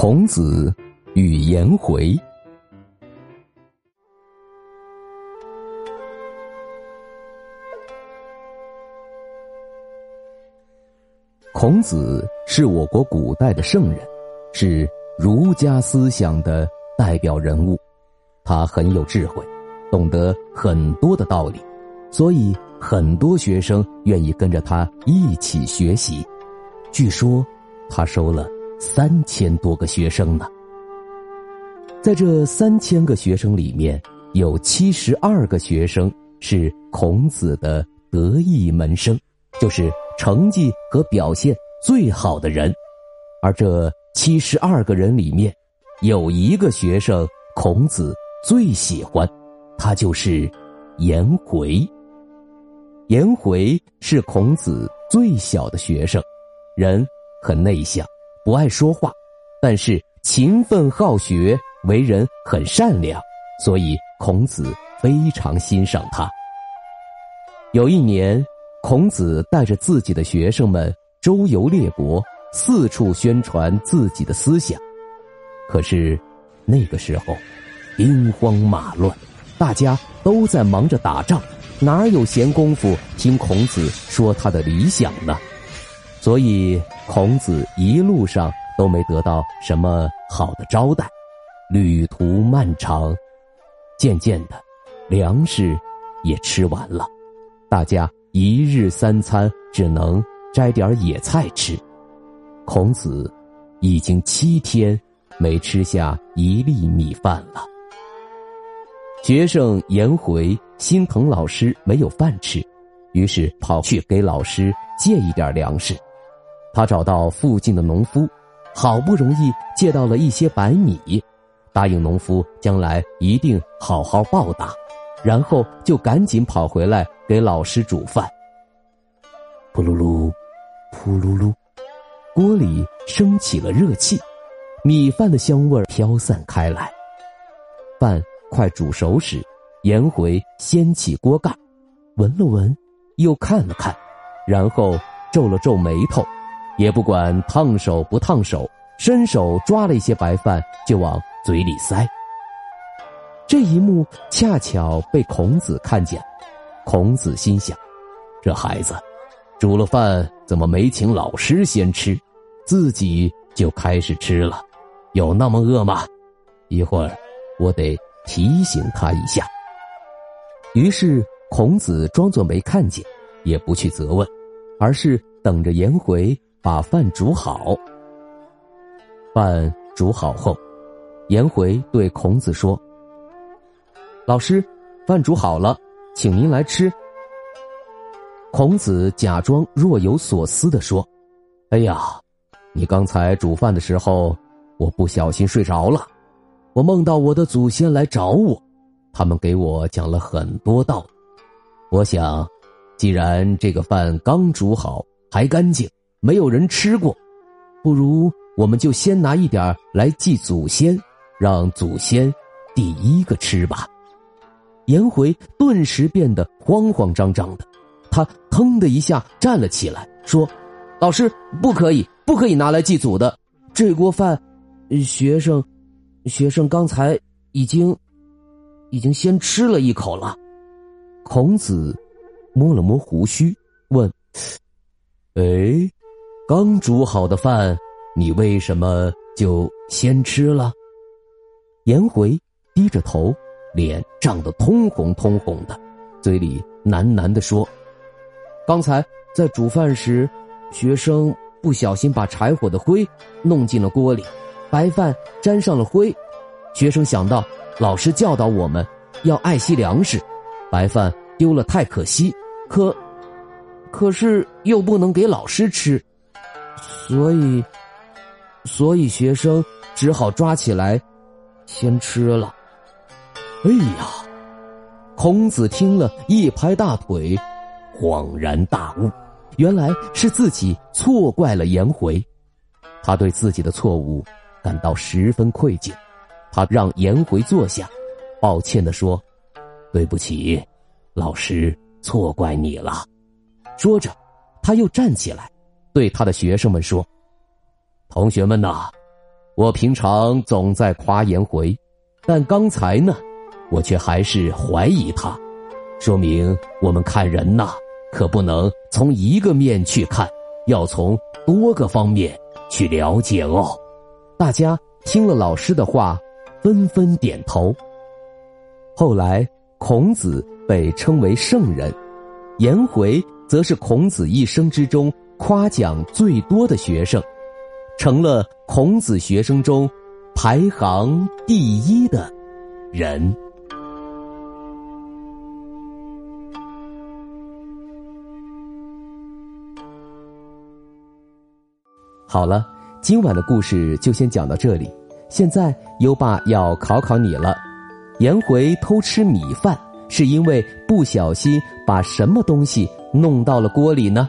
孔子与颜回。孔子是我国古代的圣人，是儒家思想的代表人物。他很有智慧，懂得很多的道理，所以很多学生愿意跟着他一起学习。据说，他收了三千多个学生呢。在这三千个学生里面，有七十二个学生是孔子的得意门生，就是。成绩和表现最好的人，而这七十二个人里面，有一个学生孔子最喜欢，他就是颜回。颜回是孔子最小的学生，人很内向，不爱说话，但是勤奋好学，为人很善良，所以孔子非常欣赏他。有一年。孔子带着自己的学生们周游列国，四处宣传自己的思想。可是，那个时候，兵荒马乱，大家都在忙着打仗，哪有闲工夫听孔子说他的理想呢？所以，孔子一路上都没得到什么好的招待，旅途漫长，渐渐的，粮食也吃完了，大家。一日三餐只能摘点野菜吃，孔子已经七天没吃下一粒米饭了。学生颜回心疼老师没有饭吃，于是跑去给老师借一点粮食。他找到附近的农夫，好不容易借到了一些白米，答应农夫将来一定好好报答。然后就赶紧跑回来给老师煮饭。噗噜噜，噗噜噜，锅里升起了热气，米饭的香味飘散开来。饭快煮熟时，颜回掀起锅盖，闻了闻，又看了看，然后皱了皱眉头，也不管烫手不烫手，伸手抓了一些白饭就往嘴里塞。这一幕恰巧被孔子看见，孔子心想：这孩子煮了饭，怎么没请老师先吃，自己就开始吃了？有那么饿吗？一会儿我得提醒他一下。于是孔子装作没看见，也不去责问，而是等着颜回把饭煮好。饭煮好后，颜回对孔子说。老师，饭煮好了，请您来吃。孔子假装若有所思的说：“哎呀，你刚才煮饭的时候，我不小心睡着了。我梦到我的祖先来找我，他们给我讲了很多道。我想，既然这个饭刚煮好还干净，没有人吃过，不如我们就先拿一点来祭祖先，让祖先第一个吃吧。”颜回顿时变得慌慌张张的，他腾的一下站了起来，说：“老师，不可以，不可以拿来祭祖的。这锅饭，学生，学生刚才已经，已经先吃了一口了。”孔子摸了摸胡须，问：“哎，刚煮好的饭，你为什么就先吃了？”颜回低着头。脸涨得通红通红的，嘴里喃喃地说：“刚才在煮饭时，学生不小心把柴火的灰弄进了锅里，白饭沾上了灰。学生想到老师教导我们要爱惜粮食，白饭丢了太可惜，可可是又不能给老师吃，所以，所以学生只好抓起来，先吃了。哎呀！孔子听了一拍大腿，恍然大悟，原来是自己错怪了颜回。他对自己的错误感到十分愧疚，他让颜回坐下，抱歉的说：“对不起，老师错怪你了。”说着，他又站起来，对他的学生们说：“同学们呐，我平常总在夸颜回，但刚才呢，我却还是怀疑他，说明我们看人呐，可不能从一个面去看，要从多个方面。”去了解哦，大家听了老师的话，纷纷点头。后来，孔子被称为圣人，颜回则是孔子一生之中夸奖最多的学生，成了孔子学生中排行第一的人。好了，今晚的故事就先讲到这里。现在优爸要考考你了：颜回偷吃米饭，是因为不小心把什么东西弄到了锅里呢？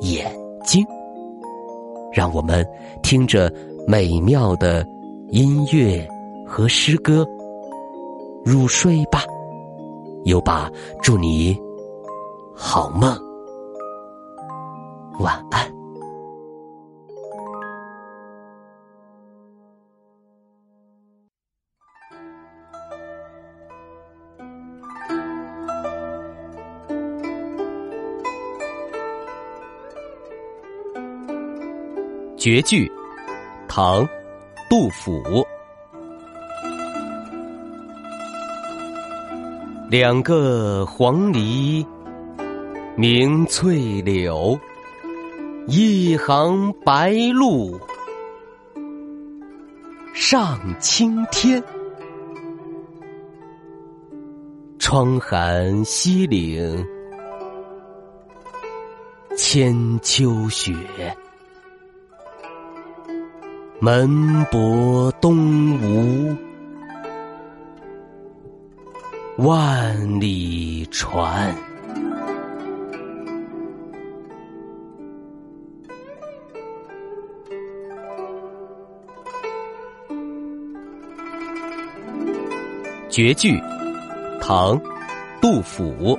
眼睛，让我们听着美妙的音乐和诗歌入睡吧。优爸，祝你好梦，晚安。绝句，唐，杜甫。两个黄鹂鸣翠柳，一行白鹭上青天。窗含西岭千秋雪，门泊东吴。万里船，绝句，唐，杜甫。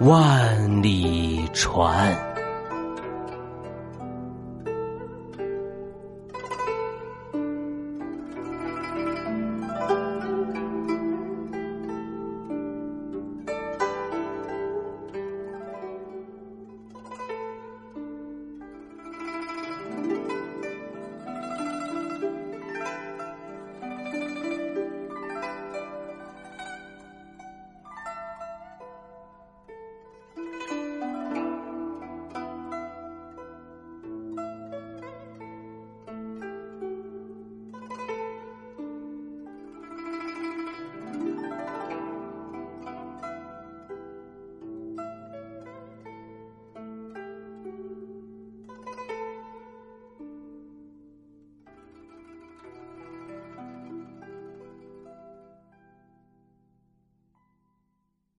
万里船。